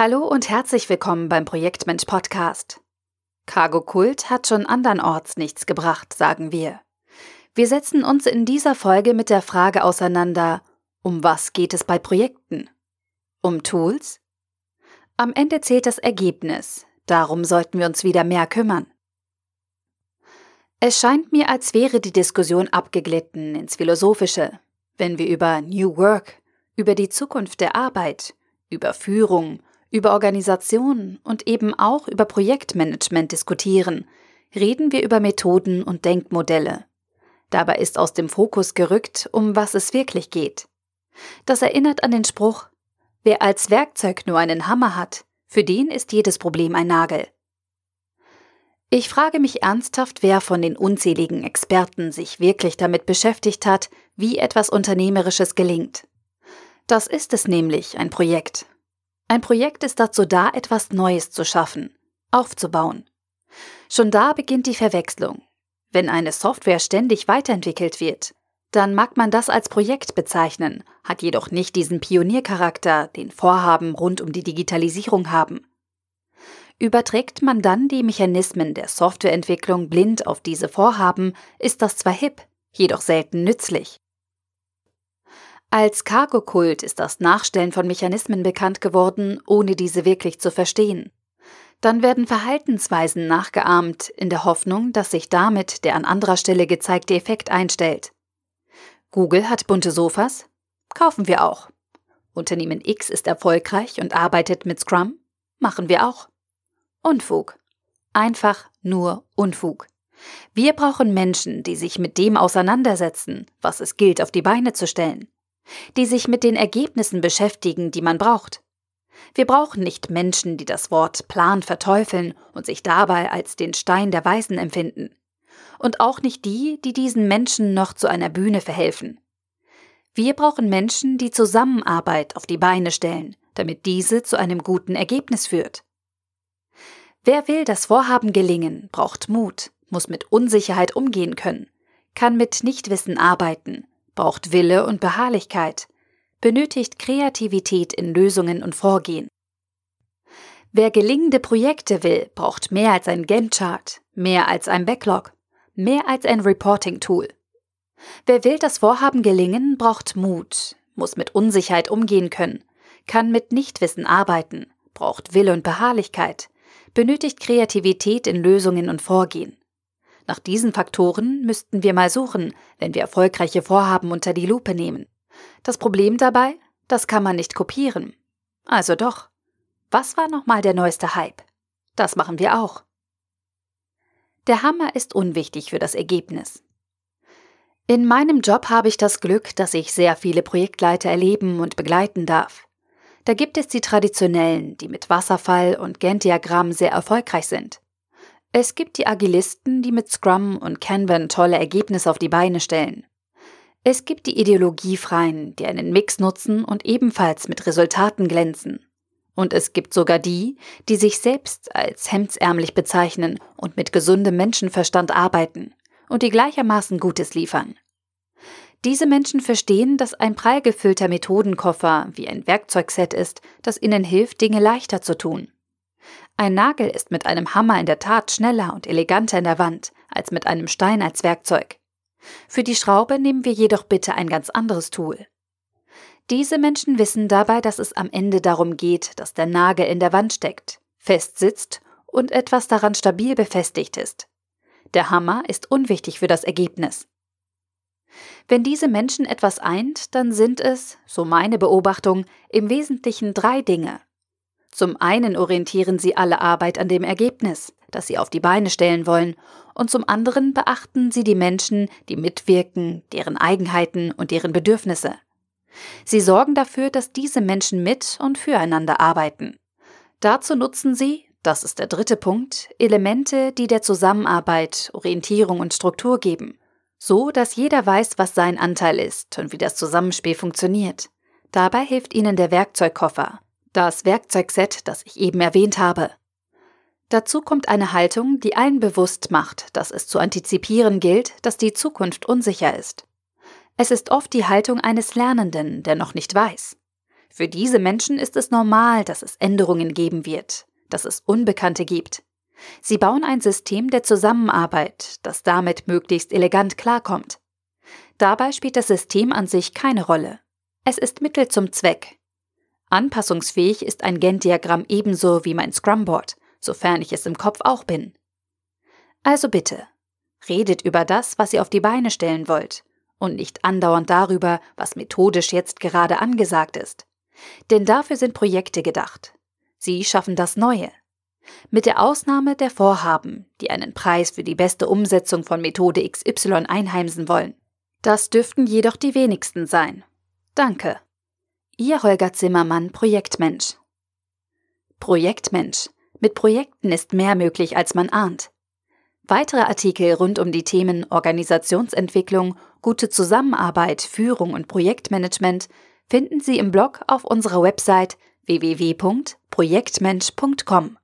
Hallo und herzlich willkommen beim Projektmensch Podcast. Cargo Kult hat schon andernorts nichts gebracht, sagen wir. Wir setzen uns in dieser Folge mit der Frage auseinander, um was geht es bei Projekten? Um Tools? Am Ende zählt das Ergebnis, darum sollten wir uns wieder mehr kümmern. Es scheint mir, als wäre die Diskussion abgeglitten ins Philosophische, wenn wir über New Work, über die Zukunft der Arbeit, über Führung, über Organisation und eben auch über Projektmanagement diskutieren, reden wir über Methoden und Denkmodelle. Dabei ist aus dem Fokus gerückt, um was es wirklich geht. Das erinnert an den Spruch, wer als Werkzeug nur einen Hammer hat, für den ist jedes Problem ein Nagel. Ich frage mich ernsthaft, wer von den unzähligen Experten sich wirklich damit beschäftigt hat, wie etwas Unternehmerisches gelingt. Das ist es nämlich, ein Projekt. Ein Projekt ist dazu da, etwas Neues zu schaffen, aufzubauen. Schon da beginnt die Verwechslung. Wenn eine Software ständig weiterentwickelt wird, dann mag man das als Projekt bezeichnen, hat jedoch nicht diesen Pioniercharakter, den Vorhaben rund um die Digitalisierung haben. Überträgt man dann die Mechanismen der Softwareentwicklung blind auf diese Vorhaben, ist das zwar hip, jedoch selten nützlich. Als Cargo-Kult ist das Nachstellen von Mechanismen bekannt geworden, ohne diese wirklich zu verstehen. Dann werden Verhaltensweisen nachgeahmt, in der Hoffnung, dass sich damit der an anderer Stelle gezeigte Effekt einstellt. Google hat bunte Sofas? Kaufen wir auch. Unternehmen X ist erfolgreich und arbeitet mit Scrum? Machen wir auch. Unfug. Einfach nur Unfug. Wir brauchen Menschen, die sich mit dem auseinandersetzen, was es gilt auf die Beine zu stellen, die sich mit den Ergebnissen beschäftigen, die man braucht. Wir brauchen nicht Menschen, die das Wort Plan verteufeln und sich dabei als den Stein der Weisen empfinden und auch nicht die, die diesen Menschen noch zu einer Bühne verhelfen. Wir brauchen Menschen, die Zusammenarbeit auf die Beine stellen, damit diese zu einem guten Ergebnis führt. Wer will das Vorhaben gelingen, braucht Mut, muss mit Unsicherheit umgehen können, kann mit Nichtwissen arbeiten, braucht Wille und Beharrlichkeit, benötigt Kreativität in Lösungen und Vorgehen. Wer gelingende Projekte will, braucht mehr als ein Gantt-Chart, mehr als ein Backlog mehr als ein Reporting-Tool. Wer will das Vorhaben gelingen, braucht Mut, muss mit Unsicherheit umgehen können, kann mit Nichtwissen arbeiten, braucht Wille und Beharrlichkeit, benötigt Kreativität in Lösungen und Vorgehen. Nach diesen Faktoren müssten wir mal suchen, wenn wir erfolgreiche Vorhaben unter die Lupe nehmen. Das Problem dabei? Das kann man nicht kopieren. Also doch. Was war nochmal der neueste Hype? Das machen wir auch. Der Hammer ist unwichtig für das Ergebnis. In meinem Job habe ich das Glück, dass ich sehr viele Projektleiter erleben und begleiten darf. Da gibt es die traditionellen, die mit Wasserfall und Gantt-Diagramm sehr erfolgreich sind. Es gibt die Agilisten, die mit Scrum und Kanban tolle Ergebnisse auf die Beine stellen. Es gibt die Ideologiefreien, die einen Mix nutzen und ebenfalls mit Resultaten glänzen. Und es gibt sogar die, die sich selbst als hemdsärmlich bezeichnen und mit gesundem Menschenverstand arbeiten und die gleichermaßen Gutes liefern. Diese Menschen verstehen, dass ein prall gefüllter Methodenkoffer wie ein Werkzeugset ist, das ihnen hilft, Dinge leichter zu tun. Ein Nagel ist mit einem Hammer in der Tat schneller und eleganter in der Wand als mit einem Stein als Werkzeug. Für die Schraube nehmen wir jedoch bitte ein ganz anderes Tool. Diese Menschen wissen dabei, dass es am Ende darum geht, dass der Nagel in der Wand steckt, fest sitzt und etwas daran stabil befestigt ist. Der Hammer ist unwichtig für das Ergebnis. Wenn diese Menschen etwas eint, dann sind es, so meine Beobachtung, im Wesentlichen drei Dinge. Zum einen orientieren sie alle Arbeit an dem Ergebnis, das sie auf die Beine stellen wollen, und zum anderen beachten sie die Menschen, die mitwirken, deren Eigenheiten und deren Bedürfnisse. Sie sorgen dafür, dass diese Menschen mit und füreinander arbeiten. Dazu nutzen sie, das ist der dritte Punkt, Elemente, die der Zusammenarbeit Orientierung und Struktur geben, so dass jeder weiß, was sein Anteil ist und wie das Zusammenspiel funktioniert. Dabei hilft ihnen der Werkzeugkoffer, das Werkzeugset, das ich eben erwähnt habe. Dazu kommt eine Haltung, die allen bewusst macht, dass es zu antizipieren gilt, dass die Zukunft unsicher ist. Es ist oft die Haltung eines Lernenden, der noch nicht weiß. Für diese Menschen ist es normal, dass es Änderungen geben wird, dass es Unbekannte gibt. Sie bauen ein System der Zusammenarbeit, das damit möglichst elegant klarkommt. Dabei spielt das System an sich keine Rolle. Es ist Mittel zum Zweck. Anpassungsfähig ist ein Gantt-Diagramm ebenso wie mein Scrumboard, sofern ich es im Kopf auch bin. Also bitte, redet über das, was ihr auf die Beine stellen wollt, und nicht andauernd darüber, was methodisch jetzt gerade angesagt ist. Denn dafür sind Projekte gedacht. Sie schaffen das Neue. Mit der Ausnahme der Vorhaben, die einen Preis für die beste Umsetzung von Methode XY einheimsen wollen. Das dürften jedoch die wenigsten sein. Danke. Ihr Holger Zimmermann, Projektmensch. Projektmensch. Mit Projekten ist mehr möglich, als man ahnt. Weitere Artikel rund um die Themen Organisationsentwicklung, gute Zusammenarbeit, Führung und Projektmanagement finden Sie im Blog auf unserer Website www.projektmensch.com.